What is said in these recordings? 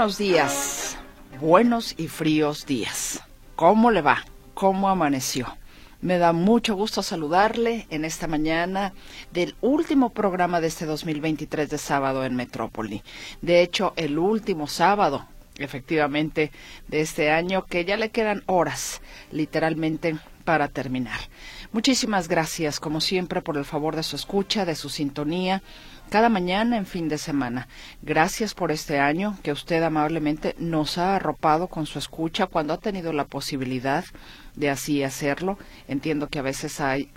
Buenos días, buenos y fríos días. ¿Cómo le va? ¿Cómo amaneció? Me da mucho gusto saludarle en esta mañana del último programa de este 2023 de sábado en Metrópoli. De hecho, el último sábado, efectivamente, de este año, que ya le quedan horas, literalmente, para terminar. Muchísimas gracias, como siempre, por el favor de su escucha, de su sintonía cada mañana en fin de semana. Gracias por este año que usted amablemente nos ha arropado con su escucha cuando ha tenido la posibilidad de así hacerlo. Entiendo que a veces hay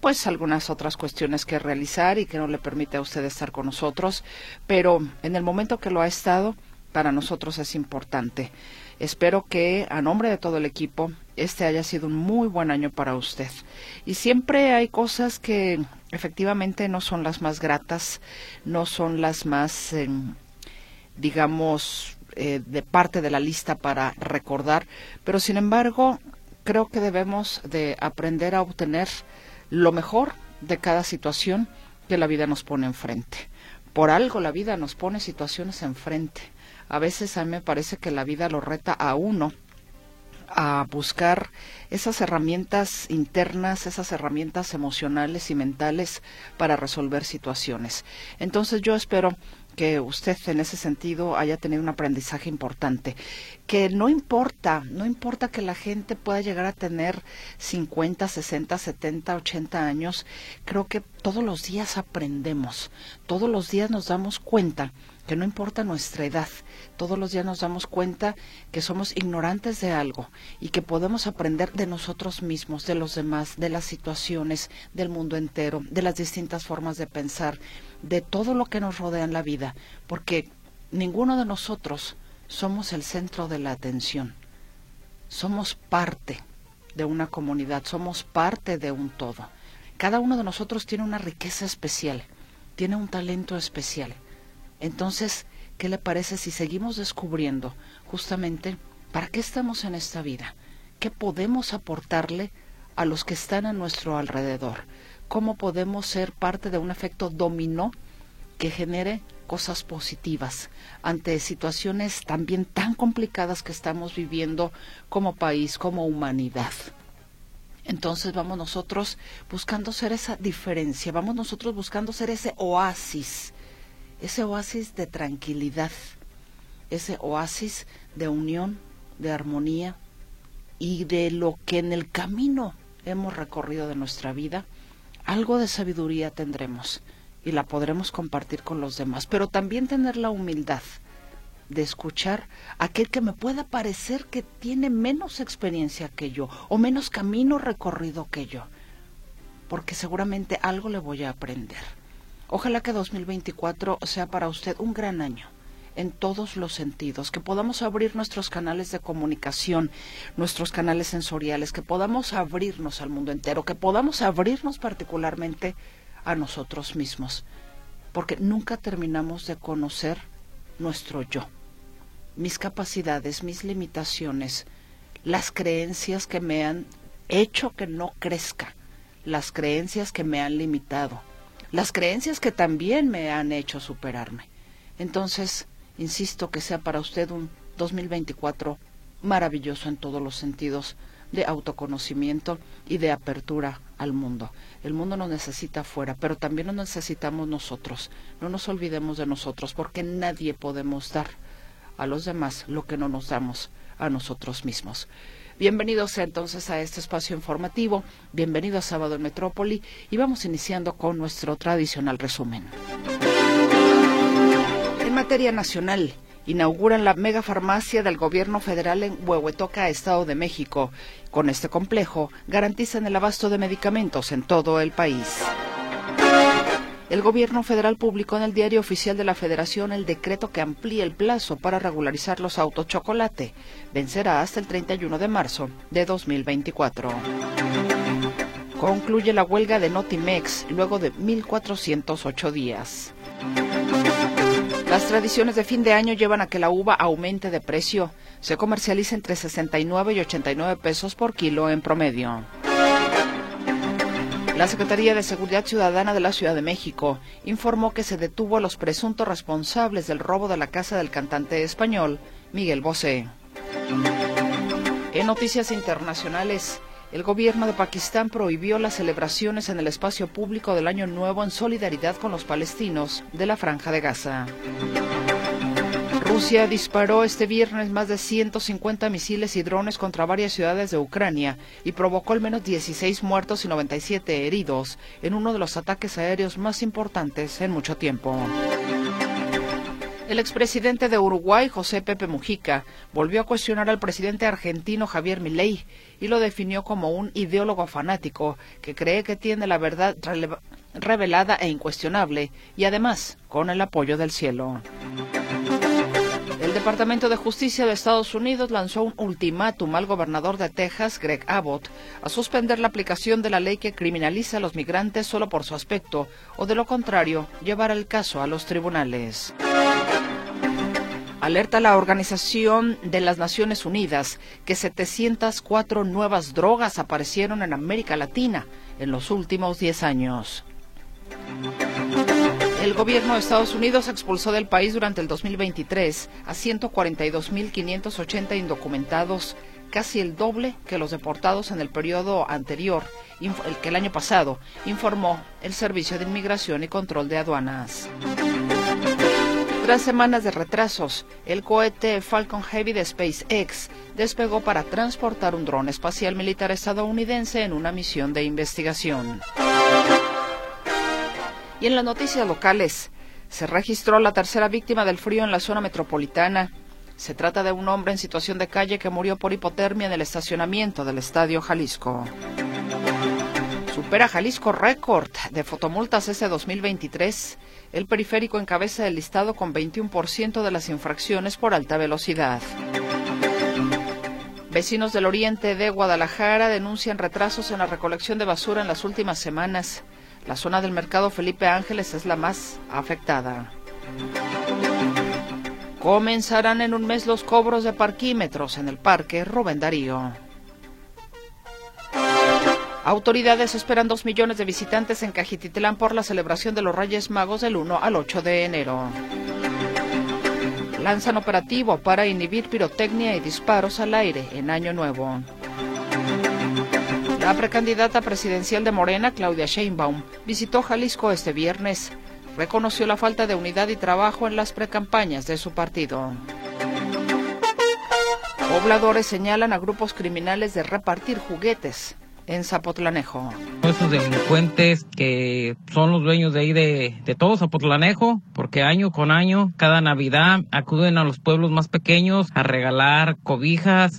pues algunas otras cuestiones que realizar y que no le permite a usted estar con nosotros, pero en el momento que lo ha estado, para nosotros es importante. Espero que a nombre de todo el equipo este haya sido un muy buen año para usted. Y siempre hay cosas que efectivamente no son las más gratas, no son las más, em, digamos, eh, de parte de la lista para recordar, pero sin embargo creo que debemos de aprender a obtener lo mejor de cada situación que la vida nos pone enfrente. Por algo la vida nos pone situaciones enfrente. A veces a mí me parece que la vida lo reta a uno a buscar esas herramientas internas, esas herramientas emocionales y mentales para resolver situaciones. Entonces yo espero que usted en ese sentido haya tenido un aprendizaje importante, que no importa, no importa que la gente pueda llegar a tener 50, 60, 70, 80 años, creo que todos los días aprendemos, todos los días nos damos cuenta que no importa nuestra edad, todos los días nos damos cuenta que somos ignorantes de algo y que podemos aprender de nosotros mismos, de los demás, de las situaciones, del mundo entero, de las distintas formas de pensar, de todo lo que nos rodea en la vida, porque ninguno de nosotros somos el centro de la atención. Somos parte de una comunidad, somos parte de un todo. Cada uno de nosotros tiene una riqueza especial, tiene un talento especial. Entonces, ¿qué le parece si seguimos descubriendo justamente para qué estamos en esta vida? ¿Qué podemos aportarle a los que están a nuestro alrededor? ¿Cómo podemos ser parte de un efecto dominó que genere cosas positivas ante situaciones también tan complicadas que estamos viviendo como país, como humanidad? Entonces vamos nosotros buscando ser esa diferencia, vamos nosotros buscando ser ese oasis ese oasis de tranquilidad, ese oasis de unión, de armonía y de lo que en el camino hemos recorrido de nuestra vida, algo de sabiduría tendremos y la podremos compartir con los demás, pero también tener la humildad de escuchar a aquel que me pueda parecer que tiene menos experiencia que yo o menos camino recorrido que yo, porque seguramente algo le voy a aprender. Ojalá que 2024 sea para usted un gran año en todos los sentidos, que podamos abrir nuestros canales de comunicación, nuestros canales sensoriales, que podamos abrirnos al mundo entero, que podamos abrirnos particularmente a nosotros mismos, porque nunca terminamos de conocer nuestro yo, mis capacidades, mis limitaciones, las creencias que me han hecho que no crezca, las creencias que me han limitado las creencias que también me han hecho superarme. Entonces, insisto que sea para usted un 2024 maravilloso en todos los sentidos de autoconocimiento y de apertura al mundo. El mundo nos necesita afuera, pero también nos necesitamos nosotros. No nos olvidemos de nosotros, porque nadie podemos dar a los demás lo que no nos damos a nosotros mismos. Bienvenidos entonces a este espacio informativo, bienvenido a Sábado en Metrópoli y vamos iniciando con nuestro tradicional resumen. En materia nacional, inauguran la megafarmacia del gobierno federal en Huehuetoca, Estado de México. Con este complejo garantizan el abasto de medicamentos en todo el país. El gobierno federal publicó en el Diario Oficial de la Federación el decreto que amplía el plazo para regularizar los autos chocolate. Vencerá hasta el 31 de marzo de 2024. Concluye la huelga de Notimex luego de 1.408 días. Las tradiciones de fin de año llevan a que la uva aumente de precio. Se comercializa entre 69 y 89 pesos por kilo en promedio. La Secretaría de Seguridad Ciudadana de la Ciudad de México informó que se detuvo a los presuntos responsables del robo de la casa del cantante español Miguel Bosé. En noticias internacionales, el gobierno de Pakistán prohibió las celebraciones en el espacio público del Año Nuevo en solidaridad con los palestinos de la Franja de Gaza. Rusia disparó este viernes más de 150 misiles y drones contra varias ciudades de Ucrania y provocó al menos 16 muertos y 97 heridos en uno de los ataques aéreos más importantes en mucho tiempo. El expresidente de Uruguay, José Pepe Mujica, volvió a cuestionar al presidente argentino Javier Milei y lo definió como un ideólogo fanático que cree que tiene la verdad revelada e incuestionable y además con el apoyo del cielo. El Departamento de Justicia de Estados Unidos lanzó un ultimátum al gobernador de Texas, Greg Abbott, a suspender la aplicación de la ley que criminaliza a los migrantes solo por su aspecto, o de lo contrario, llevar el caso a los tribunales. Alerta la Organización de las Naciones Unidas que 704 nuevas drogas aparecieron en América Latina en los últimos 10 años. El gobierno de Estados Unidos expulsó del país durante el 2023 a 142.580 indocumentados, casi el doble que los deportados en el periodo anterior, el que el año pasado, informó el Servicio de Inmigración y Control de Aduanas. Tras semanas de retrasos, el cohete Falcon Heavy de SpaceX despegó para transportar un dron espacial militar estadounidense en una misión de investigación. Y en las noticias locales, se registró la tercera víctima del frío en la zona metropolitana. Se trata de un hombre en situación de calle que murió por hipotermia en el estacionamiento del Estadio Jalisco. Supera Jalisco récord de fotomultas ese 2023. El periférico encabeza el listado con 21% de las infracciones por alta velocidad. Vecinos del oriente de Guadalajara denuncian retrasos en la recolección de basura en las últimas semanas. La zona del mercado Felipe Ángeles es la más afectada. Comenzarán en un mes los cobros de parquímetros en el parque Rubén Darío. Autoridades esperan dos millones de visitantes en Cajititlán por la celebración de los Reyes Magos del 1 al 8 de enero. Lanzan operativo para inhibir pirotecnia y disparos al aire en Año Nuevo. La precandidata presidencial de Morena, Claudia Sheinbaum, visitó Jalisco este viernes. Reconoció la falta de unidad y trabajo en las precampañas de su partido. Pobladores señalan a grupos criminales de repartir juguetes en Zapotlanejo. Esos delincuentes que son los dueños de ahí de, de, todo Zapotlanejo, porque año con año, cada Navidad, acuden a los pueblos más pequeños a regalar cobijas.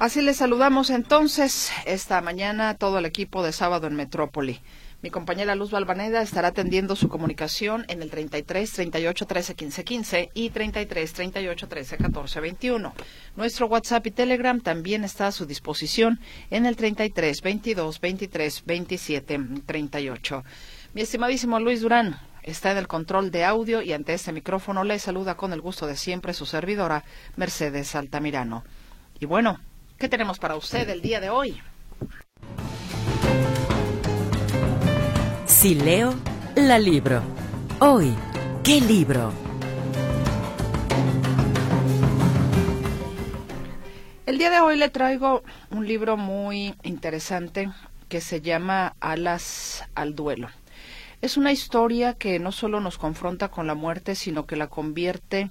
Así les saludamos entonces esta mañana todo el equipo de Sábado en Metrópoli. Mi compañera Luz Balvaneda estará atendiendo su comunicación en el 33 38 13 15 15 y 33 38 13 14 21. Nuestro WhatsApp y Telegram también está a su disposición en el 33 22 23 27 38. Mi estimadísimo Luis Durán está en el control de audio y ante este micrófono le saluda con el gusto de siempre su servidora Mercedes Altamirano. Y bueno, ¿Qué tenemos para usted el día de hoy? Si leo, la libro. Hoy, ¿qué libro? El día de hoy le traigo un libro muy interesante que se llama Alas al Duelo. Es una historia que no solo nos confronta con la muerte, sino que la convierte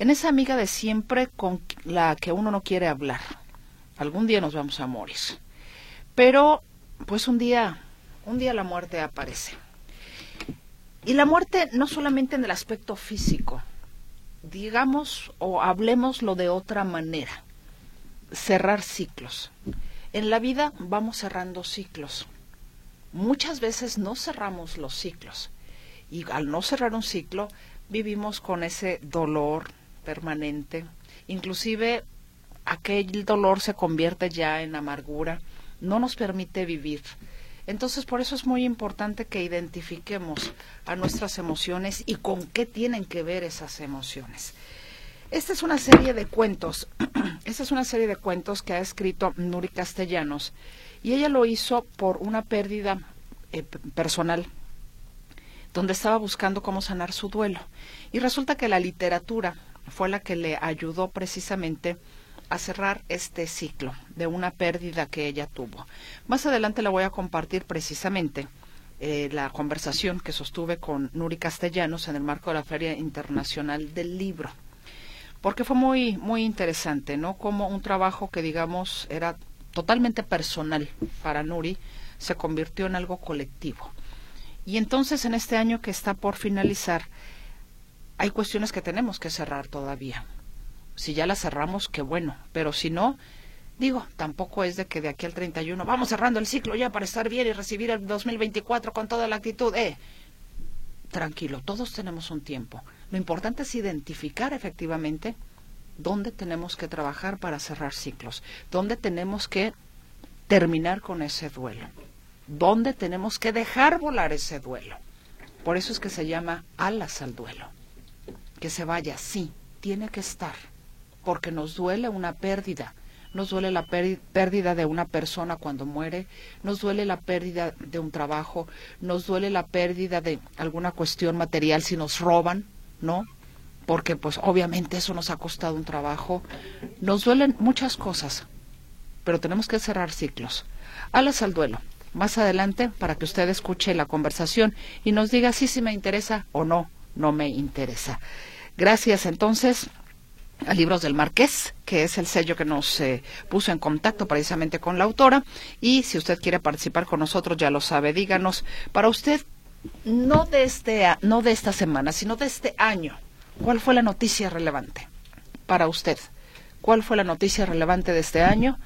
en esa amiga de siempre con la que uno no quiere hablar algún día nos vamos a morir. Pero, pues un día, un día la muerte aparece. Y la muerte no solamente en el aspecto físico, digamos o hablemoslo de otra manera, cerrar ciclos. En la vida vamos cerrando ciclos. muchas veces no cerramos los ciclos. Y al no cerrar un ciclo, vivimos con ese dolor permanente. Inclusive aquel dolor se convierte ya en amargura, no nos permite vivir. Entonces, por eso es muy importante que identifiquemos a nuestras emociones y con qué tienen que ver esas emociones. Esta es una serie de cuentos, esta es una serie de cuentos que ha escrito Nuri Castellanos y ella lo hizo por una pérdida eh, personal donde estaba buscando cómo sanar su duelo. Y resulta que la literatura fue la que le ayudó precisamente a cerrar este ciclo de una pérdida que ella tuvo. Más adelante le voy a compartir precisamente eh, la conversación que sostuve con Nuri Castellanos en el marco de la Feria Internacional del Libro. Porque fue muy, muy interesante, ¿no? Como un trabajo que, digamos, era totalmente personal para Nuri, se convirtió en algo colectivo. Y entonces, en este año que está por finalizar, hay cuestiones que tenemos que cerrar todavía. Si ya las cerramos, qué bueno, pero si no, digo, tampoco es de que de aquí al 31 vamos cerrando el ciclo ya para estar bien y recibir el 2024 con toda la actitud. Eh, tranquilo, todos tenemos un tiempo. Lo importante es identificar efectivamente dónde tenemos que trabajar para cerrar ciclos, dónde tenemos que terminar con ese duelo, dónde tenemos que dejar volar ese duelo. Por eso es que se llama alas al duelo. Que se vaya, sí, tiene que estar porque nos duele una pérdida. Nos duele la pérdida de una persona cuando muere, nos duele la pérdida de un trabajo, nos duele la pérdida de alguna cuestión material si nos roban, ¿no? Porque pues obviamente eso nos ha costado un trabajo. Nos duelen muchas cosas, pero tenemos que cerrar ciclos. Alas al duelo. Más adelante para que usted escuche la conversación y nos diga si sí, me interesa o no, no me interesa. Gracias entonces a Libros del Marqués, que es el sello que nos eh, puso en contacto precisamente con la autora. Y si usted quiere participar con nosotros, ya lo sabe, díganos, para usted, no de, este, no de esta semana, sino de este año, ¿cuál fue la noticia relevante para usted? ¿Cuál fue la noticia relevante de este año?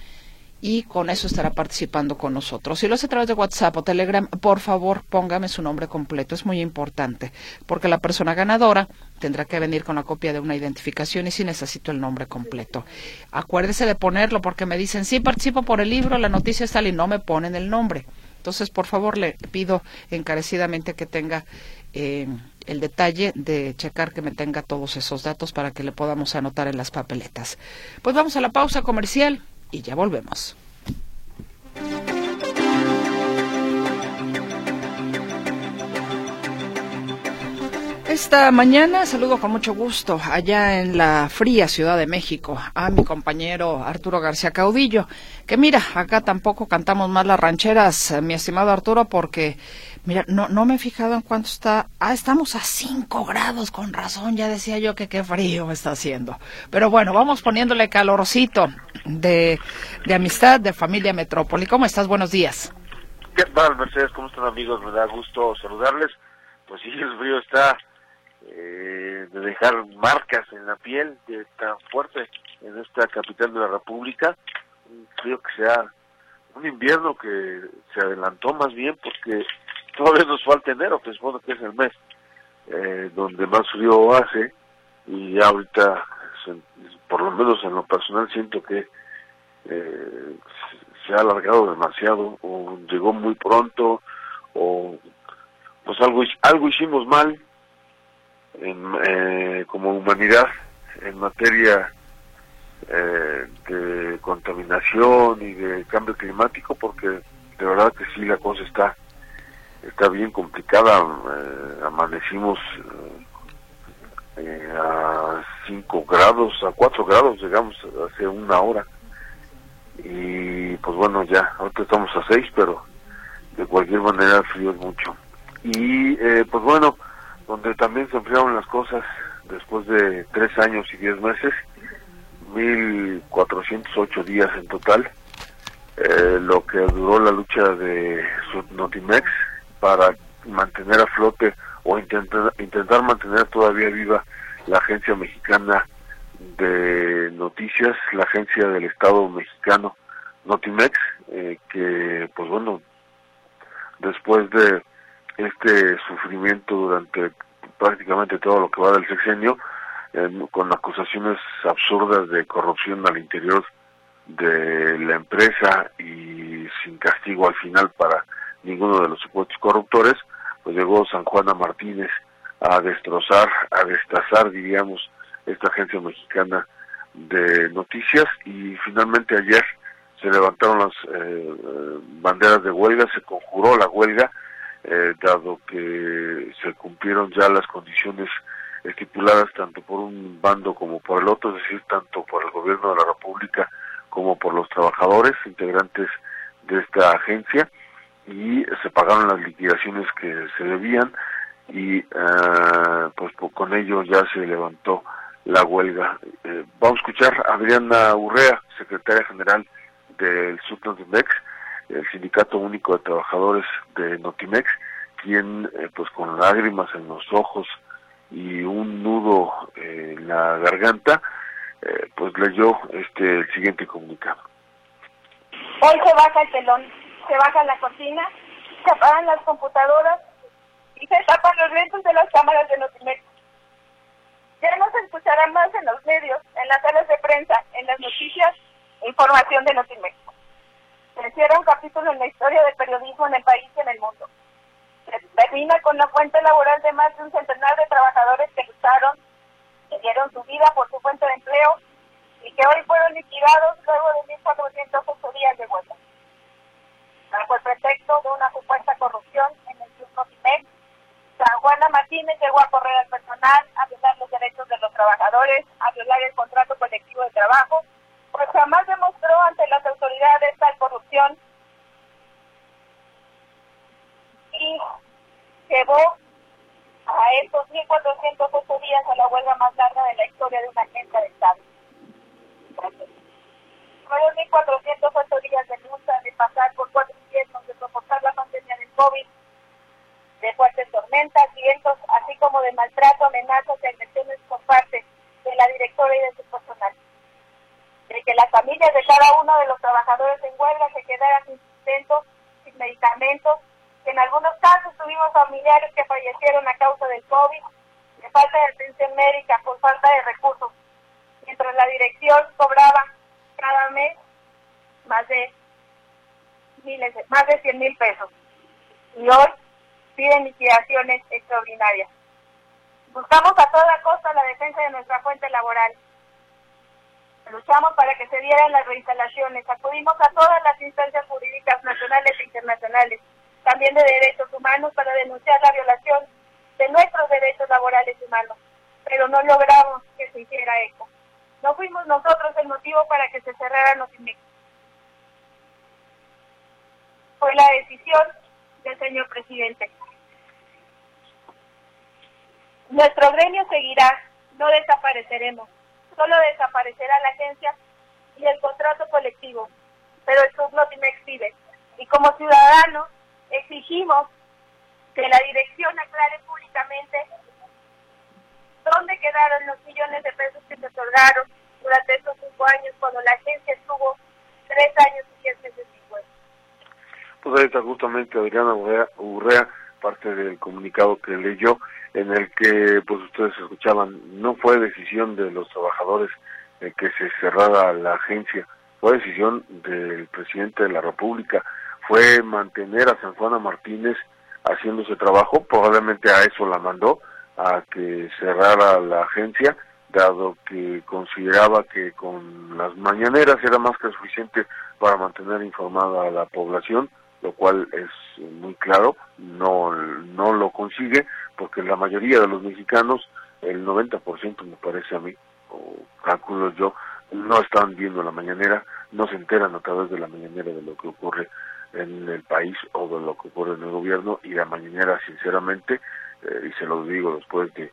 Y con eso estará participando con nosotros. Si lo hace a través de WhatsApp o Telegram, por favor póngame su nombre completo, es muy importante, porque la persona ganadora tendrá que venir con la copia de una identificación y si necesito el nombre completo. Acuérdese de ponerlo porque me dicen, sí, participo por el libro, la noticia está y no me ponen el nombre. Entonces, por favor, le pido encarecidamente que tenga eh, el detalle de checar que me tenga todos esos datos para que le podamos anotar en las papeletas. Pues vamos a la pausa comercial y ya volvemos. Esta mañana saludo con mucho gusto allá en la fría Ciudad de México a mi compañero Arturo García Caudillo, que mira, acá tampoco cantamos más las rancheras, eh, mi estimado Arturo, porque Mira, no, no me he fijado en cuánto está. Ah, estamos a 5 grados, con razón. Ya decía yo que qué frío está haciendo. Pero bueno, vamos poniéndole calorcito de, de amistad, de familia Metrópoli. ¿Cómo estás? Buenos días. ¿Qué tal, Mercedes? ¿Cómo están, amigos? Me da gusto saludarles. Pues sí, el frío está eh, de dejar marcas en la piel de tan fuerte en esta capital de la República. Un frío que sea un invierno que se adelantó más bien porque todavía nos falta enero, que supongo que es el mes eh, donde más frío hace y ahorita, por lo menos en lo personal, siento que eh, se ha alargado demasiado o llegó muy pronto o pues algo algo hicimos mal en, eh, como humanidad en materia eh, de contaminación y de cambio climático porque de verdad que sí la cosa está está bien complicada. Eh, amanecimos eh, a 5 grados, a 4 grados, llegamos hace una hora. Y pues bueno, ya, ahorita estamos a 6, pero de cualquier manera frío es mucho. Y eh, pues bueno, donde también se enfriaron las cosas después de 3 años y 10 meses, 1408 días en total. lo que duró la lucha de Notimex, para mantener a flote o intentar, intentar mantener todavía viva la agencia mexicana de noticias, la agencia del Estado mexicano Notimex, eh, que pues bueno, después de este sufrimiento durante prácticamente todo lo que va del sexenio, con acusaciones absurdas de corrupción al interior de la empresa y sin castigo al final para ninguno de los supuestos corruptores, pues llegó San Juana Martínez a destrozar, a destazar, diríamos, esta agencia mexicana de noticias y finalmente ayer se levantaron las eh, banderas de huelga, se conjuró la huelga, eh, dado que se cumplieron ya las condiciones estipuladas tanto por un bando como por el otro, es decir, tanto por el gobierno de la República como por los trabajadores integrantes de esta agencia y se pagaron las liquidaciones que se debían y eh, pues, con ello ya se levantó la huelga. Eh, vamos a escuchar a Adriana Urrea, secretaria general del Subnotimex, el Sindicato Único de Trabajadores de Notimex, quien eh, pues con lágrimas en los ojos y un nudo en la garganta, eh, pues leyó este el siguiente comunicado. Hoy se baja el telón, se baja la cocina, se apagan las computadoras y se tapan los lentes de las cámaras de Notimex. Ya no se escuchará más en los medios, en las salas de prensa, en las noticias, información de Notimex. Se cierra un capítulo en la historia del periodismo en el país y en el mundo. Se termina con la fuente laboral de más de un centenar de trabajadores que lucharon, que dieron su vida por su fuente de empleo y que hoy fueron liquidados luego de 1.408 días de huelga. Bajo el pretexto de una supuesta corrupción en el Club Notimex, Juana Martínez llegó a correr al personal, a violar los derechos de los trabajadores, a violar el contrato colectivo de trabajo, pues jamás demostró ante las autoridades tal corrupción y llevó a estos 1.408 días a la huelga más larga de la historia de una agencia de Estado. Fueron 1.408 días de lucha, de pasar por cuatro inviernos, de soportar la pandemia del COVID, de fuertes tormentas, vientos, así como de maltrato, amenazas y agresiones por parte de la directora y de su personal. De que las familias de cada uno de los trabajadores en huelga se quedaran sin sustento, sin medicamentos, que en algunos casos tuvimos familiares que fallecieron a causa del COVID, de falta de atención médica, por falta de recursos, mientras la dirección cobraba cada mes más de miles, más de 100 mil pesos. Y hoy piden liquidaciones extraordinarias. Buscamos a toda costa la defensa de nuestra fuente laboral. Luchamos para que se dieran las reinstalaciones. Acudimos a todas las instancias jurídicas nacionales e internacionales, también de derechos humanos, para denunciar la violación de nuestros derechos laborales humanos. Pero no logramos que se hiciera eco. No fuimos nosotros el motivo para que se cerraran los inmigrantes. Fue la decisión del señor presidente. Nuestro gremio seguirá, no desapareceremos, solo desaparecerá la agencia y el contrato colectivo, pero el Subnotimex vive. Y como ciudadanos exigimos que la dirección aclare públicamente dónde quedaron los millones de pesos que se otorgaron durante estos cinco años cuando la agencia estuvo tres años y diez meses sin Pues ahí está justamente Adriana Urrea, parte del comunicado que leyó, en el que pues ustedes escuchaban, no fue decisión de los trabajadores que se cerrara la agencia, fue decisión del presidente de la República, fue mantener a San Juana Martínez haciendo ese trabajo, probablemente a eso la mandó, a que cerrara la agencia, dado que consideraba que con las mañaneras era más que suficiente para mantener informada a la población, lo cual es muy claro, no, no lo consigue, porque la mayoría de los mexicanos, el 90% me parece a mí, o calculo yo, no están viendo la mañanera, no se enteran a través de la mañanera de lo que ocurre en el país o de lo que ocurre en el gobierno y la mañanera sinceramente eh, y se lo digo después de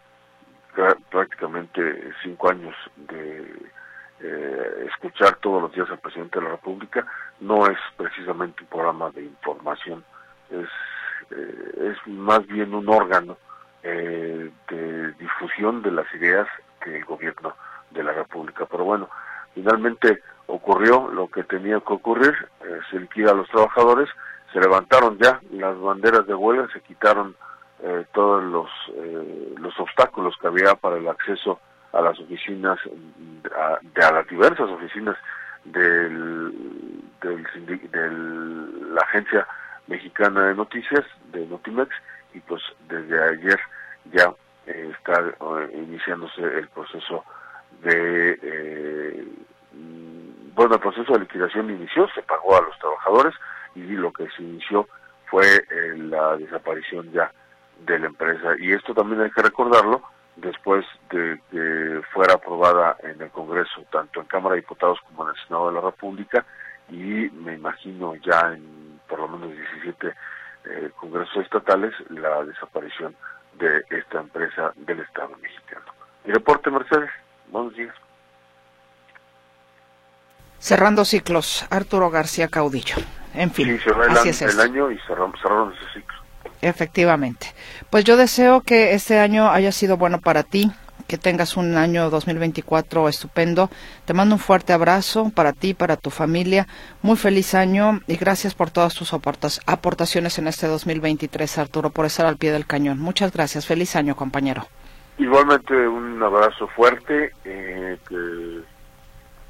prácticamente cinco años de eh, escuchar todos los días al presidente de la República, no es precisamente un programa de información, es, eh, es más bien un órgano de difusión de las ideas que el gobierno de la República. Pero bueno, finalmente ocurrió lo que tenía que ocurrir, se liquida a los trabajadores, se levantaron ya las banderas de huelga, se quitaron eh, todos los, eh, los obstáculos que había para el acceso a las oficinas, a, de, a las diversas oficinas del, del, la agencia mexicana de noticias, de Notimex, y pues desde ayer ya eh, está iniciándose el proceso de bueno el proceso de liquidación inició se pagó a los trabajadores y lo que se inició fue la desaparición ya de la empresa. Y esto también hay que recordarlo después de que fuera aprobada en el Congreso, tanto en Cámara de Diputados como en el Senado de la República, y me imagino ya en por lo menos 17 eh, congresos estatales, la desaparición de esta empresa del Estado mexicano. Mi reporte, Mercedes. Buenos días. Cerrando ciclos, Arturo García Caudillo. En fin, así es el año y cerraron, cerraron ese ciclo. Efectivamente. Pues yo deseo que este año haya sido bueno para ti, que tengas un año 2024 estupendo. Te mando un fuerte abrazo para ti, para tu familia. Muy feliz año y gracias por todas tus aportaciones en este 2023, Arturo, por estar al pie del cañón. Muchas gracias. Feliz año, compañero. Igualmente un abrazo fuerte, eh, que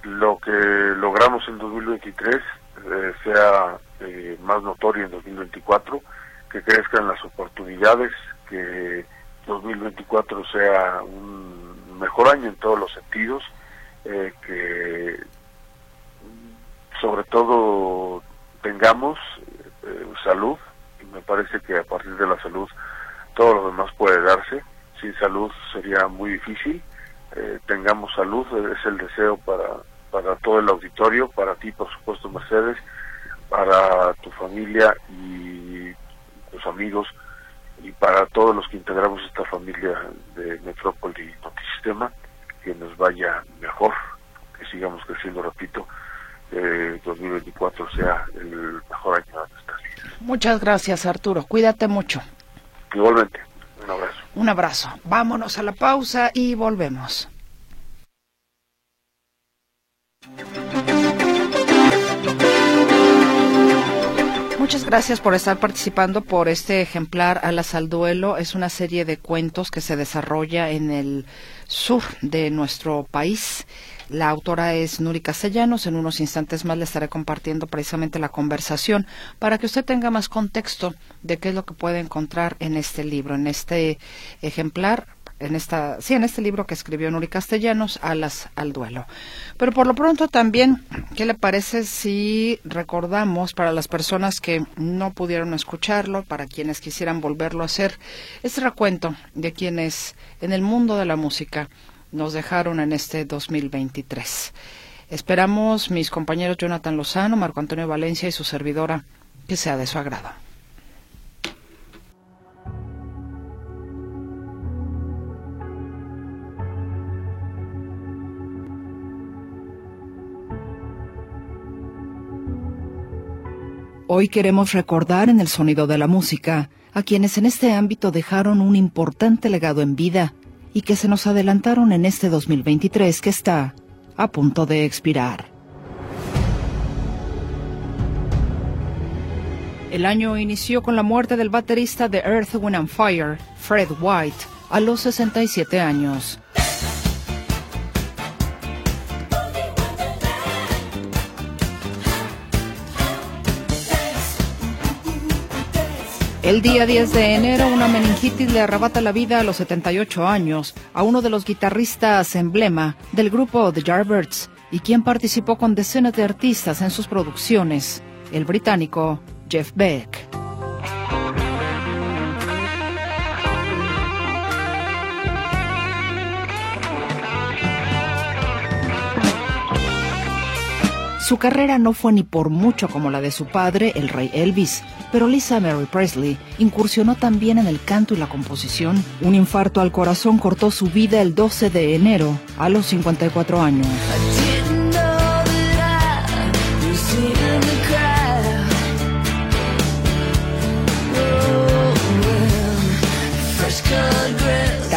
lo que logramos en 2023 eh, sea eh, más notorio en 2024 que crezcan las oportunidades, que 2024 sea un mejor año en todos los sentidos, eh, que sobre todo tengamos eh, salud, y me parece que a partir de la salud todo lo demás puede darse, sin salud sería muy difícil, eh, tengamos salud, es el deseo para, para todo el auditorio, para ti por supuesto Mercedes, para tu familia y tus amigos y para todos los que integramos esta familia de Metrópoli Notisistema, que nos vaya mejor, que sigamos creciendo, repito, que 2024 sea el mejor año de nuestras vidas. Muchas gracias, Arturo. Cuídate mucho. Igualmente, un abrazo. Un abrazo. Vámonos a la pausa y volvemos. Muchas gracias por estar participando por este ejemplar Alas al Duelo. Es una serie de cuentos que se desarrolla en el sur de nuestro país. La autora es Nuri Castellanos. En unos instantes más le estaré compartiendo precisamente la conversación para que usted tenga más contexto de qué es lo que puede encontrar en este libro, en este ejemplar en esta, sí, en este libro que escribió Nuri Castellanos, Alas al Duelo. Pero por lo pronto también, ¿qué le parece si recordamos para las personas que no pudieron escucharlo, para quienes quisieran volverlo a hacer, este recuento de quienes en el mundo de la música nos dejaron en este 2023? Esperamos, mis compañeros Jonathan Lozano, Marco Antonio Valencia y su servidora, que sea de su agrado. Hoy queremos recordar en el sonido de la música a quienes en este ámbito dejaron un importante legado en vida y que se nos adelantaron en este 2023 que está a punto de expirar. El año inició con la muerte del baterista de Earth, Wind and Fire, Fred White, a los 67 años. El día 10 de enero, una meningitis le arrebata la vida a los 78 años a uno de los guitarristas emblema del grupo The Yardbirds y quien participó con decenas de artistas en sus producciones, el británico Jeff Beck. Su carrera no fue ni por mucho como la de su padre, el rey Elvis, pero Lisa Mary Presley incursionó también en el canto y la composición. Un infarto al corazón cortó su vida el 12 de enero, a los 54 años.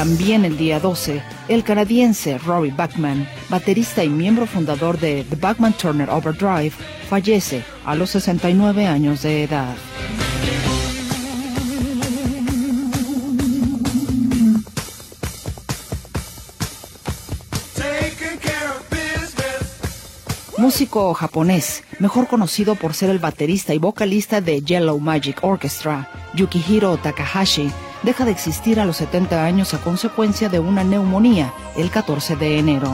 También el día 12 El canadiense Rory Bachman, baterista y miembro fundador de The Bachman Turner Overdrive, fallece a los 69 años de edad. músico japonés, mejor conocido por ser el baterista y vocalista de Yellow Magic Orchestra, Yukihiro Takahashi, deja de existir a los 70 años a consecuencia de una neumonía el 14 de enero.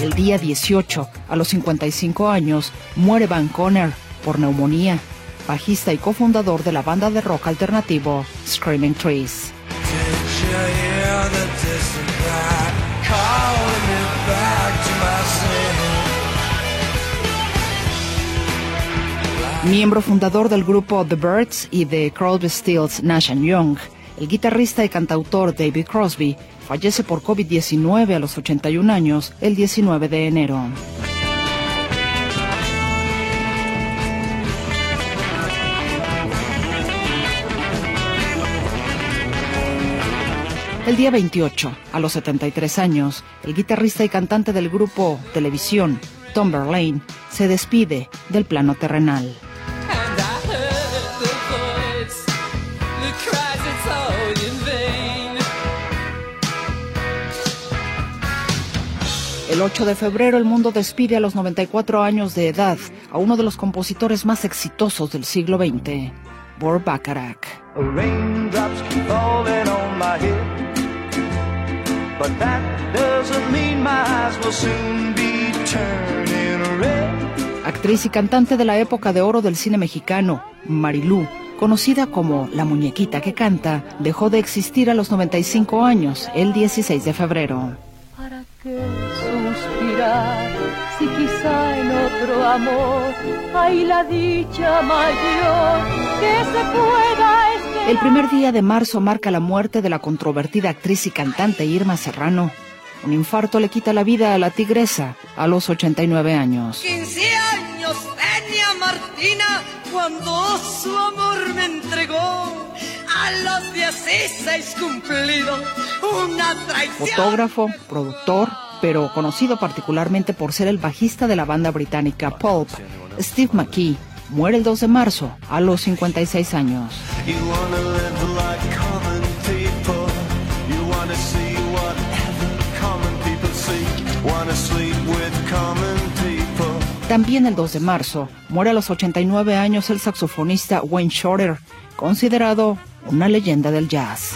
El día 18, a los 55 años, muere Van Conner por neumonía bajista y cofundador de la banda de rock alternativo Screaming Trees. Miembro fundador del grupo The Birds y de Crosby Stills Nash Young, el guitarrista y cantautor David Crosby fallece por COVID-19 a los 81 años el 19 de enero. El día 28, a los 73 años, el guitarrista y cantante del grupo Televisión, Tom Verlaine, se despide del plano terrenal. El 8 de febrero el mundo despide a los 94 años de edad a uno de los compositores más exitosos del siglo XX, Burt Bacharach. Actriz y cantante de la época de oro del cine mexicano, Marilú, conocida como La Muñequita que Canta, dejó de existir a los 95 años, el 16 de febrero. ¿Para qué suspirar si quizá en otro amor hay la dicha mayor que se pueda el primer día de marzo marca la muerte de la controvertida actriz y cantante Irma Serrano. Un infarto le quita la vida a la tigresa a los 89 años. 15 años tenía Martina cuando su amor me entregó. A los 16 cumplido una traición. Fotógrafo, productor, pero conocido particularmente por ser el bajista de la banda británica Pulp, Steve McKee muere el 2 de marzo a los 56 años. También el 2 de marzo muere a los 89 años el saxofonista Wayne Shorter, considerado una leyenda del jazz.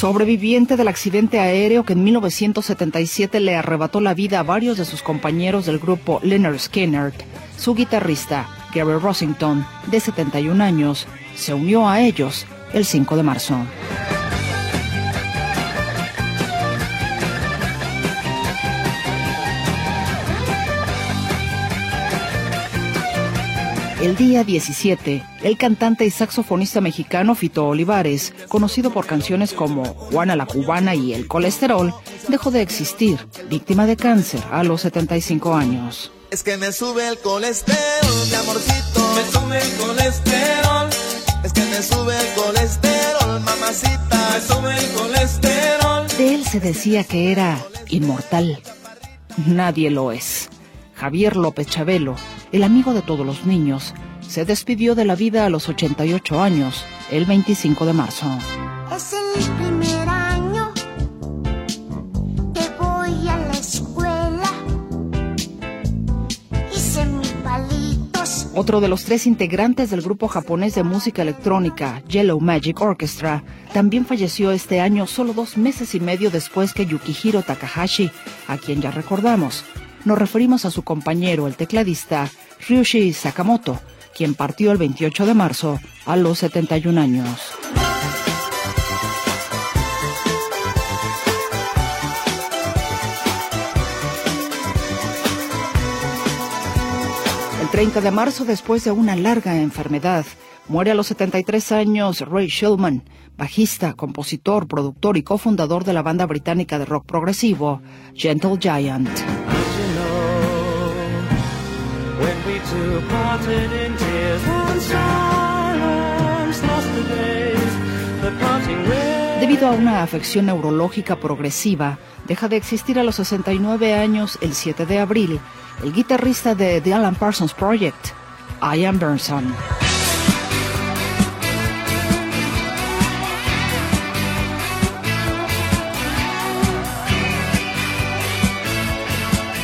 Sobreviviente del accidente aéreo que en 1977 le arrebató la vida a varios de sus compañeros del grupo Leonard Skinner, su guitarrista, Gary Rosington, de 71 años, se unió a ellos el 5 de marzo. El día 17, el cantante y saxofonista mexicano Fito Olivares, conocido por canciones como Juana la Cubana y El Colesterol, dejó de existir, víctima de cáncer a los 75 años. Es que me sube el colesterol, mi amorcito. Me sube el colesterol. Es que me sube el colesterol, mamacita. Me sube el colesterol. De él se decía que era inmortal. Nadie lo es. Javier López Chabelo el amigo de todos los niños, se despidió de la vida a los 88 años, el 25 de marzo. Es el primer año que voy a la escuela. Hice mis palitos. Otro de los tres integrantes del grupo japonés de música electrónica, Yellow Magic Orchestra, también falleció este año solo dos meses y medio después que Yukihiro Takahashi, a quien ya recordamos, nos referimos a su compañero, el tecladista Ryushi Sakamoto, quien partió el 28 de marzo a los 71 años. El 30 de marzo, después de una larga enfermedad, muere a los 73 años Ray Shulman, bajista, compositor, productor y cofundador de la banda británica de rock progresivo, Gentle Giant. Debido a una afección neurológica progresiva, deja de existir a los 69 años el 7 de abril. El guitarrista de The Alan Parsons Project, Ian Burnson.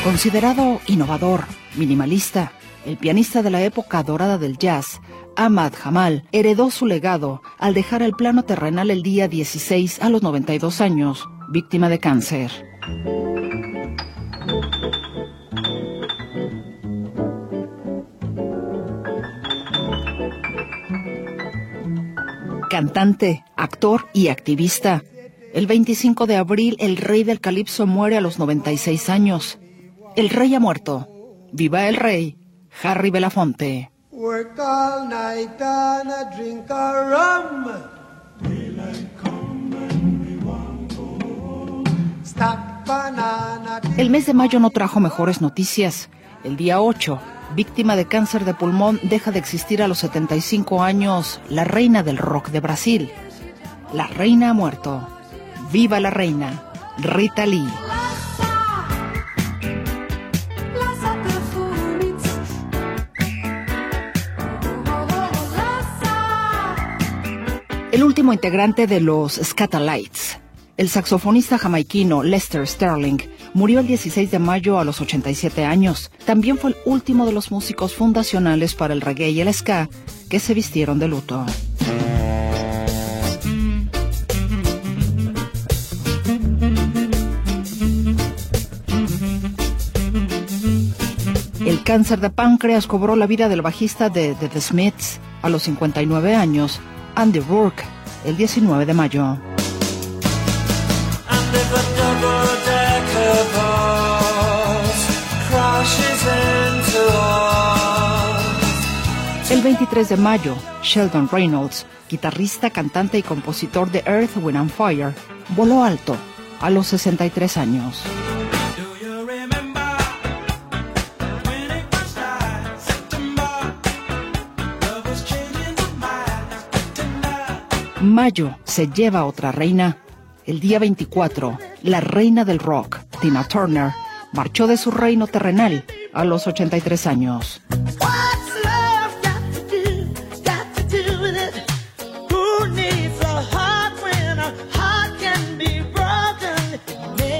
Considerado innovador, minimalista, el pianista de la época dorada del jazz, Ahmad Jamal, heredó su legado al dejar el plano terrenal el día 16 a los 92 años, víctima de cáncer. Cantante, actor y activista. El 25 de abril, el rey del calipso muere a los 96 años. El rey ha muerto. Viva el rey, Harry Belafonte. El mes de mayo no trajo mejores noticias. El día 8, víctima de cáncer de pulmón, deja de existir a los 75 años la reina del rock de Brasil. La reina ha muerto. ¡Viva la reina! Rita Lee. El último integrante de los Scatalites, el saxofonista jamaiquino Lester Sterling, murió el 16 de mayo a los 87 años. También fue el último de los músicos fundacionales para el reggae y el ska que se vistieron de luto. El cáncer de páncreas cobró la vida del bajista de The Smiths a los 59 años, Andy Rourke, el 19 de mayo. El 23 de mayo, Sheldon Reynolds, guitarrista, cantante y compositor de Earth, Wind and Fire, voló alto a los 63 años. Mayo se lleva otra reina. El día 24, la reina del rock, Tina Turner, marchó de su reino terrenal a los 83 años.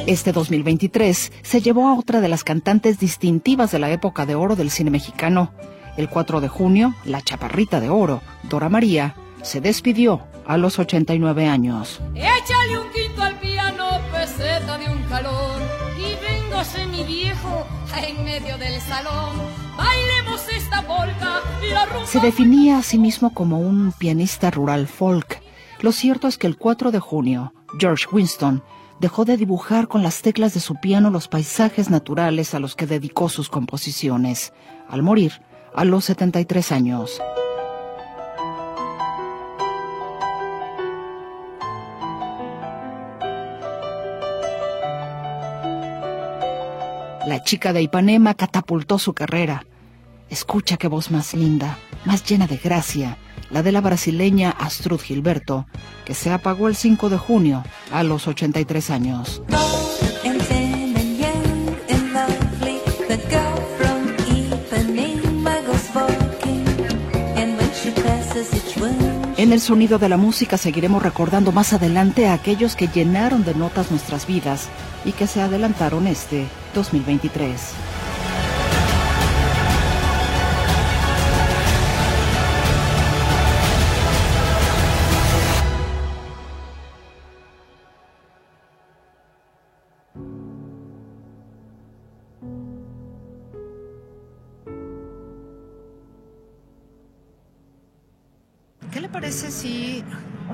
Este 2023 se llevó a otra de las cantantes distintivas de la época de oro del cine mexicano. El 4 de junio, la chaparrita de oro, Dora María, se despidió a los 89 años. Échale un quinto al piano, peseta de un calor, y véngase mi viejo en medio del salón. Bailemos esta polka y la rumba... Se definía a sí mismo como un pianista rural folk. Lo cierto es que el 4 de junio, George Winston dejó de dibujar con las teclas de su piano los paisajes naturales a los que dedicó sus composiciones, al morir a los 73 años. La chica de Ipanema catapultó su carrera. Escucha qué voz más linda, más llena de gracia, la de la brasileña Astrud Gilberto, que se apagó el 5 de junio a los 83 años. En el sonido de la música seguiremos recordando más adelante a aquellos que llenaron de notas nuestras vidas y que se adelantaron este 2023.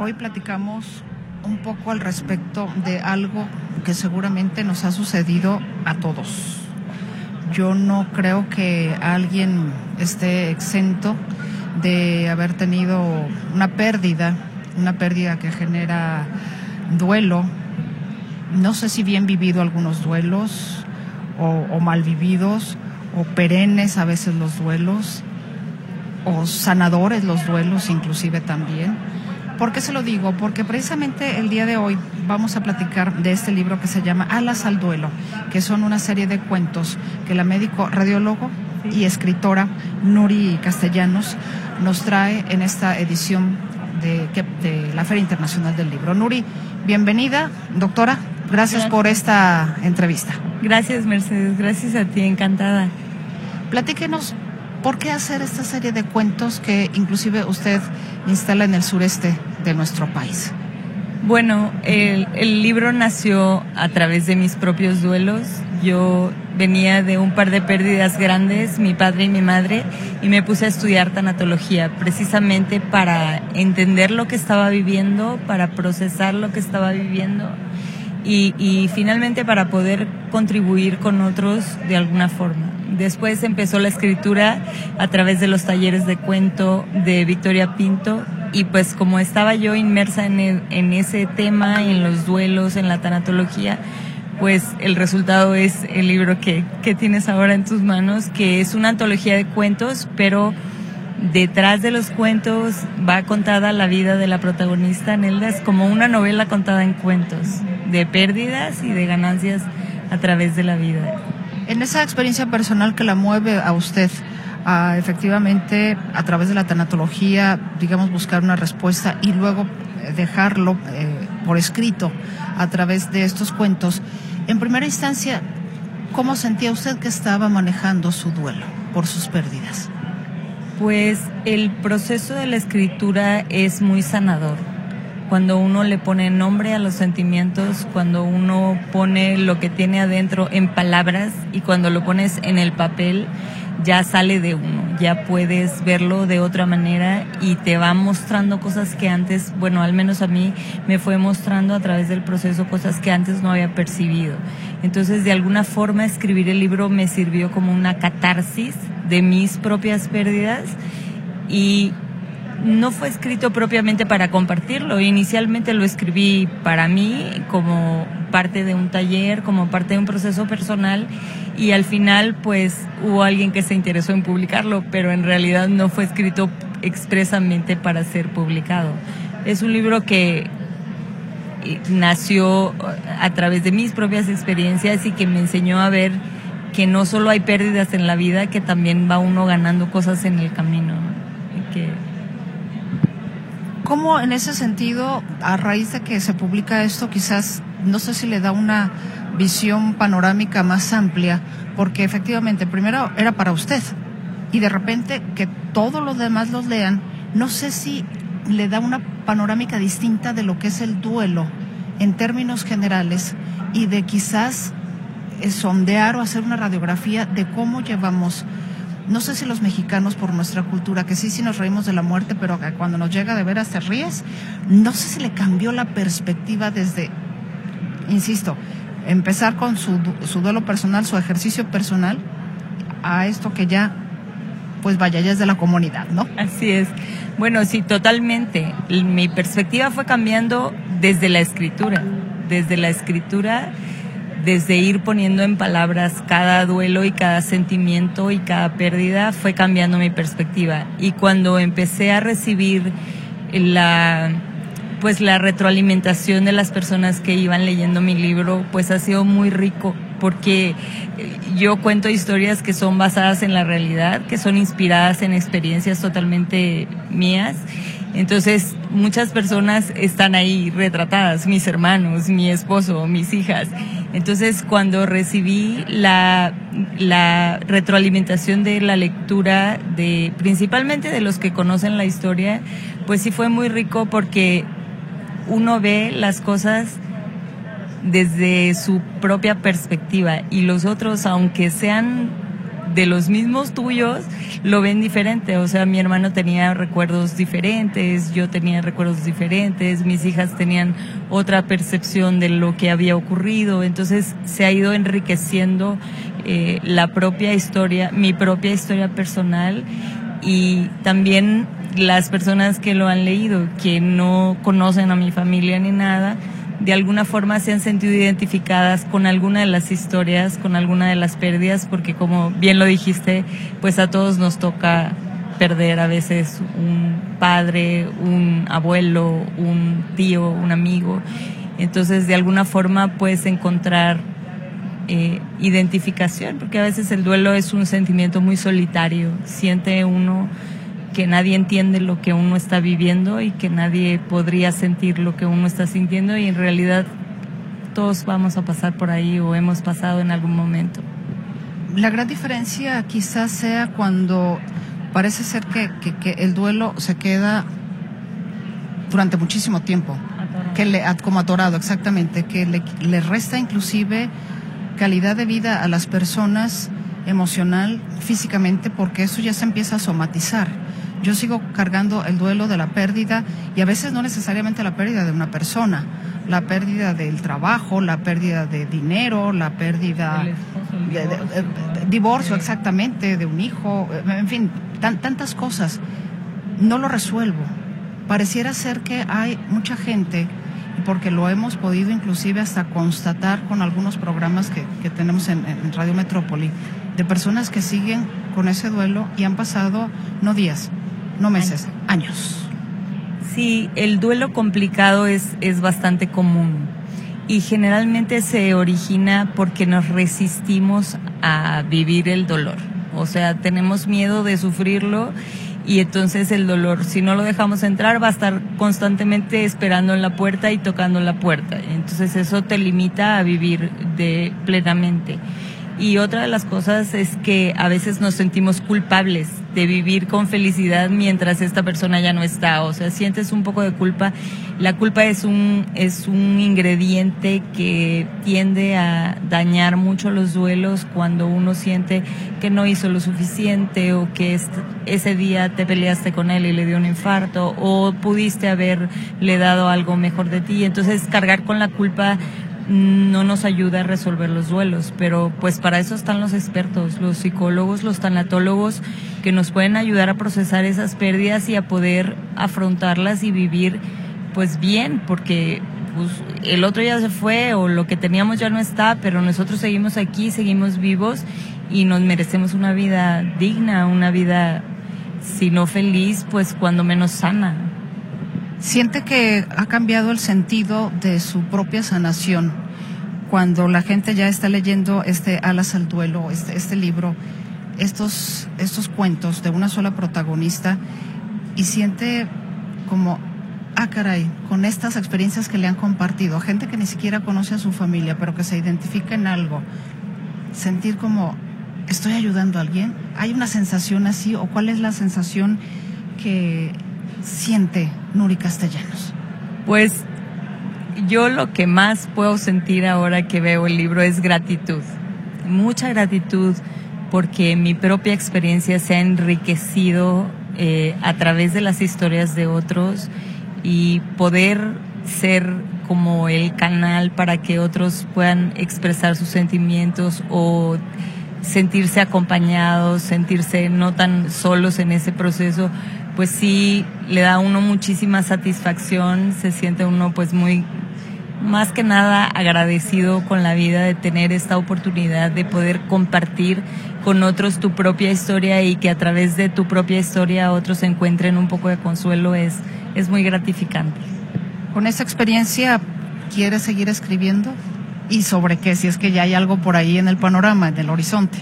Hoy platicamos un poco al respecto de algo que seguramente nos ha sucedido a todos? Yo no creo que alguien esté exento de haber tenido una pérdida una pérdida que genera duelo, no sé si bien vivido algunos duelos o, mal vividos o perennes a veces los duelos o sanadores los duelos inclusive también. ¿Por qué se lo digo? Porque precisamente el día de hoy vamos a platicar de este libro que se llama Alas al Duelo, que son una serie de cuentos que la médico radiólogo y escritora Nuri Castellanos nos trae en esta edición de, de la Feria Internacional del Libro. Nuri, bienvenida, doctora. Gracias, por esta entrevista. Gracias, Mercedes. Gracias a ti, encantada. Platíquenos por qué hacer esta serie de cuentos que inclusive usted instala en el sureste de nuestro país. Bueno, el, libro nació a través de mis propios duelos. Yo venía de un par de pérdidas grandes, mi padre y mi madre, y me puse a estudiar tanatología precisamente para entender lo que estaba viviendo, para procesar lo que estaba viviendo y finalmente para poder contribuir con otros de alguna forma. Después empezó la escritura a través de los talleres de cuento de Victoria Pinto y pues como estaba yo inmersa en, en ese tema, en los duelos, en la tanatología, pues el resultado es el libro que, que tienes ahora en tus manos, que es una antología de cuentos, pero detrás de los cuentos va contada la vida de la protagonista, Nelda, es como una novela contada en cuentos, de pérdidas y de ganancias a través de la vida. En esa experiencia personal que la mueve a usted, a efectivamente a través de la tanatología, digamos, buscar una respuesta y luego dejarlo eh, por escrito a través de estos cuentos, en primera instancia, ¿cómo sentía usted que estaba manejando su duelo por sus pérdidas? Pues el proceso de la escritura es muy sanador. Cuando uno le pone nombre a los sentimientos, cuando uno pone lo que tiene adentro en palabras y cuando lo pones en el papel, ya sale de uno, ya puedes verlo de otra manera y te va mostrando cosas que antes, bueno, al menos a mí me fue mostrando a través del proceso cosas que antes no había percibido. Entonces, de alguna forma, escribir el libro me sirvió como una catarsis de mis propias pérdidas y no fue escrito propiamente para compartirlo. Inicialmente lo escribí para mí como parte de un taller, como parte de un proceso personal y al final pues hubo alguien que se interesó en publicarlo, pero en realidad no fue escrito expresamente para ser publicado. Es un libro que nació a través de mis propias experiencias y que me enseñó a ver que no solo hay pérdidas en la vida, que también va uno ganando cosas en el camino. ¿Cómo en ese sentido, a raíz de que se publica esto, quizás, no sé si le da una visión panorámica más amplia, porque efectivamente, primero era para usted, y de repente que todos los demás los lean, no sé si le da una panorámica distinta de lo que es el duelo en términos generales y de quizás sondear o hacer una radiografía de cómo llevamos no sé si los mexicanos por nuestra cultura, que sí, sí nos reímos de la muerte, pero cuando nos llega de veras te ríes, no sé si le cambió la perspectiva desde, insisto, empezar con su, su duelo personal, su ejercicio personal, a esto que ya, pues vaya, ya es de la comunidad, ¿no? Así es. Bueno, sí, totalmente. Mi perspectiva fue cambiando desde la escritura, desde la escritura desde ir poniendo en palabras cada duelo y cada sentimiento y cada pérdida, fue cambiando mi perspectiva. Y cuando empecé a recibir la pues la retroalimentación de las personas que iban leyendo mi libro, pues ha sido muy rico, porque yo cuento historias que son basadas en la realidad, que son inspiradas en experiencias totalmente mías entonces, muchas personas están ahí retratadas, mis hermanos, mi esposo, mis hijas. Entonces, cuando recibí la, retroalimentación de la lectura de, principalmente de los que conocen la historia, pues sí fue muy rico porque uno ve las cosas desde su propia perspectiva y los otros, aunque sean de los mismos tuyos lo ven diferente. O sea, mi hermano tenía recuerdos diferentes, yo tenía recuerdos diferentes, mis hijas tenían otra percepción de lo que había ocurrido. Entonces se ha ido enriqueciendo eh, la propia historia, mi propia historia personal y también las personas que lo han leído, que no conocen a mi familia ni nada, de alguna forma se han sentido identificadas con alguna de las historias, con alguna de las pérdidas, porque como bien lo dijiste, pues a todos nos toca perder a veces un padre, un abuelo, un tío, un amigo. Entonces, de alguna forma puedes encontrar eh, identificación, porque a veces el duelo es un sentimiento muy solitario. Siente uno que nadie entiende lo que uno está viviendo y que nadie podría sentir lo que uno está sintiendo y en realidad todos vamos a pasar por ahí o hemos pasado en algún momento. La gran diferencia quizás sea cuando parece ser que, que, el duelo se queda durante muchísimo tiempo, que le, como atorado exactamente, que le, le resta inclusive calidad de vida a las personas emocional, físicamente, porque eso ya se empieza a somatizar yo sigo cargando el duelo de la pérdida y a veces no necesariamente la pérdida de una persona, la pérdida del trabajo, la pérdida de dinero, la pérdida de, divorcio, exactamente, de un hijo, en fin, tantas cosas. No lo resuelvo. Pareciera ser que hay mucha gente, porque lo hemos podido inclusive hasta constatar con algunos programas que, que tenemos en, en Radio Metrópoli, de personas que siguen con ese duelo y han pasado no días, no meses, años. Sí, el duelo complicado es, es bastante común y generalmente se origina porque nos resistimos a vivir el dolor. O sea, tenemos miedo de sufrirlo y entonces el dolor, si no lo dejamos entrar, va a estar constantemente esperando en la puerta y tocando la puerta. Entonces eso te limita a vivir de plenamente. Y otra de las cosas es que a veces nos sentimos culpables de vivir con felicidad mientras esta persona ya no está. O sea, sientes un poco de culpa. La culpa es un, es un ingrediente que tiende a dañar mucho los duelos cuando uno siente que no hizo lo suficiente o que ese día te peleaste con él y le dio un infarto o pudiste haberle dado algo mejor de ti. Entonces, cargar con la culpa no nos ayuda a resolver los duelos, pero pues para eso están los expertos, los psicólogos, los tanatólogos, que nos pueden ayudar a procesar esas pérdidas y a poder afrontarlas y vivir pues bien, porque pues, el otro ya se fue o lo que teníamos ya no está, pero nosotros seguimos aquí, seguimos vivos y nos merecemos una vida digna, una vida, si no feliz, pues cuando menos sana siente que ha cambiado el sentido de su propia sanación cuando la gente ya está leyendo este Alas al Duelo, este, este libro, estos, estos cuentos de una sola protagonista y siente como, ah caray, con estas experiencias que le han compartido, gente que ni siquiera conoce a su familia, pero que se identifica en algo, sentir como, estoy ayudando a alguien, hay una sensación así, o cuál es la sensación que siente Nuri Castellanos? Pues yo lo que más puedo sentir ahora que veo el libro es gratitud. Mucha gratitud porque mi propia experiencia se ha enriquecido eh, a través de las historias de otros y poder ser como el canal para que otros puedan expresar sus sentimientos o sentirse acompañados, sentirse no tan solos en ese proceso, pues sí le da a uno muchísima satisfacción, se siente uno pues muy más que nada agradecido con la vida de tener esta oportunidad de poder compartir con otros tu propia historia y que a través de tu propia historia otros encuentren un poco de consuelo es, es muy gratificante. Con esa experiencia, ¿quieres seguir escribiendo? ¿Y sobre qué? Si es que ya hay algo por ahí en el panorama, en el horizonte.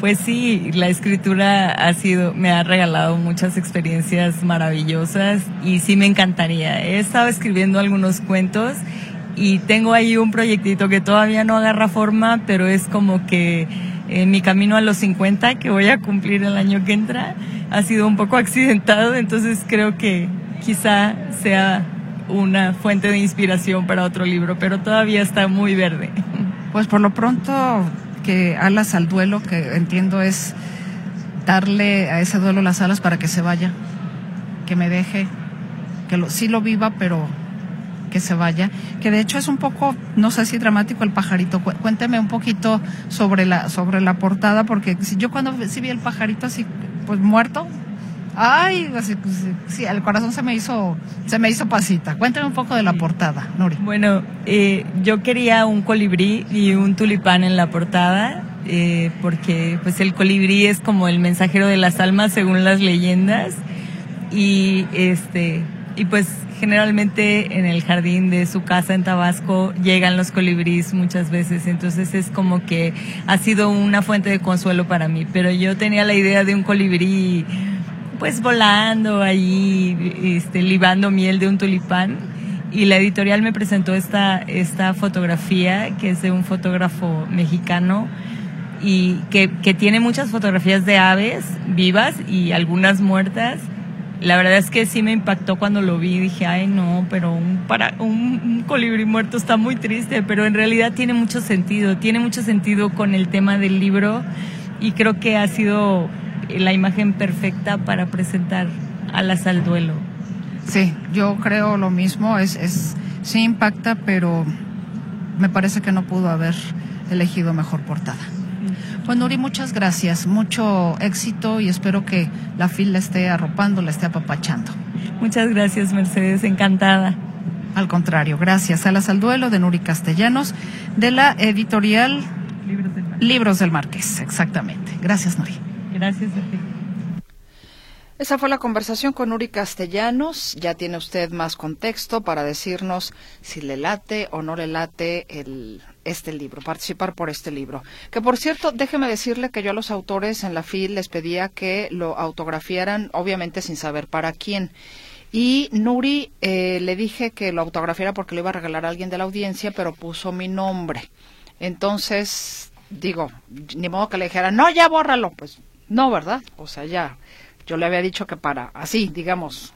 Pues sí, la escritura ha sido, me ha regalado muchas experiencias maravillosas y sí me encantaría. He estado escribiendo algunos cuentos y tengo ahí un proyectito que todavía no agarra forma, pero es como que en mi camino a los 50, que voy a cumplir el año que entra, ha sido un poco accidentado, entonces creo que quizá sea una fuente de inspiración para otro libro, pero todavía está muy verde. Pues por lo pronto que alas al duelo, que entiendo es darle a ese duelo las alas para que se vaya, que me deje, que lo, sí lo viva, pero que se vaya, que de hecho es un poco, no sé si dramático el pajarito. Cuénteme un poquito sobre la sobre la portada, porque si yo cuando sí vi el pajarito así, pues muerto, Ay, pues, sí, el corazón se me hizo, se me hizo pasita. Cuéntame un poco de la portada, Nuri. Bueno, eh, yo quería un colibrí y un tulipán en la portada, eh, porque pues el colibrí es como el mensajero de las almas según las leyendas y este y pues generalmente en el jardín de su casa en Tabasco llegan los colibríes muchas veces, entonces es como que ha sido una fuente de consuelo para mí, pero yo tenía la idea de un colibrí pues volando ahí, este, libando miel de un tulipán y la editorial me presentó esta, esta fotografía que es de un fotógrafo mexicano y que, que tiene muchas fotografías de aves vivas y algunas muertas la verdad es que sí me impactó cuando lo vi. Dije, ay, no, pero un, para, un, colibrí muerto está muy triste, pero en realidad tiene mucho sentido. Tiene mucho sentido con el tema del libro y creo que ha sido la imagen perfecta para presentar alas al duelo. Sí, yo creo lo mismo. Es, es, sí impacta, pero me parece que no pudo haber elegido mejor portada. Pues Nuri, muchas gracias, mucho éxito y espero que la FIL la esté arropando, la esté apapachando. Muchas gracias, Mercedes, encantada. Al contrario, gracias. Alas al duelo de Nuri Castellanos, de la editorial Libros del Marqués. Libros del Marqués, exactamente. Gracias, Nuri. Gracias a ti. Esa fue la conversación con Nuri Castellanos. Ya tiene usted más contexto para decirnos si le late o no le late el, este libro, participar por este libro. Que por cierto, déjeme decirle que yo a los autores en la FIL les pedía que lo autografiaran, obviamente sin saber para quién. Y Nuri eh, le dije que lo autografiara porque lo iba a regalar a alguien de la audiencia, pero puso mi nombre. Entonces, digo, ni modo que le dijera, no, ya bórralo. Pues no, ¿verdad? O sea, ya yo le había dicho que para, así, digamos,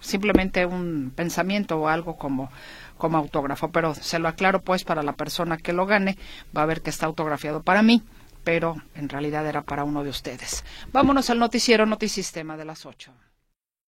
simplemente un pensamiento o algo como, como autógrafo, pero se lo aclaro pues para la persona que lo gane, va a ver que está autografiado para mí, pero en realidad era para uno de ustedes. Vámonos al noticiero Notisistema de las ocho.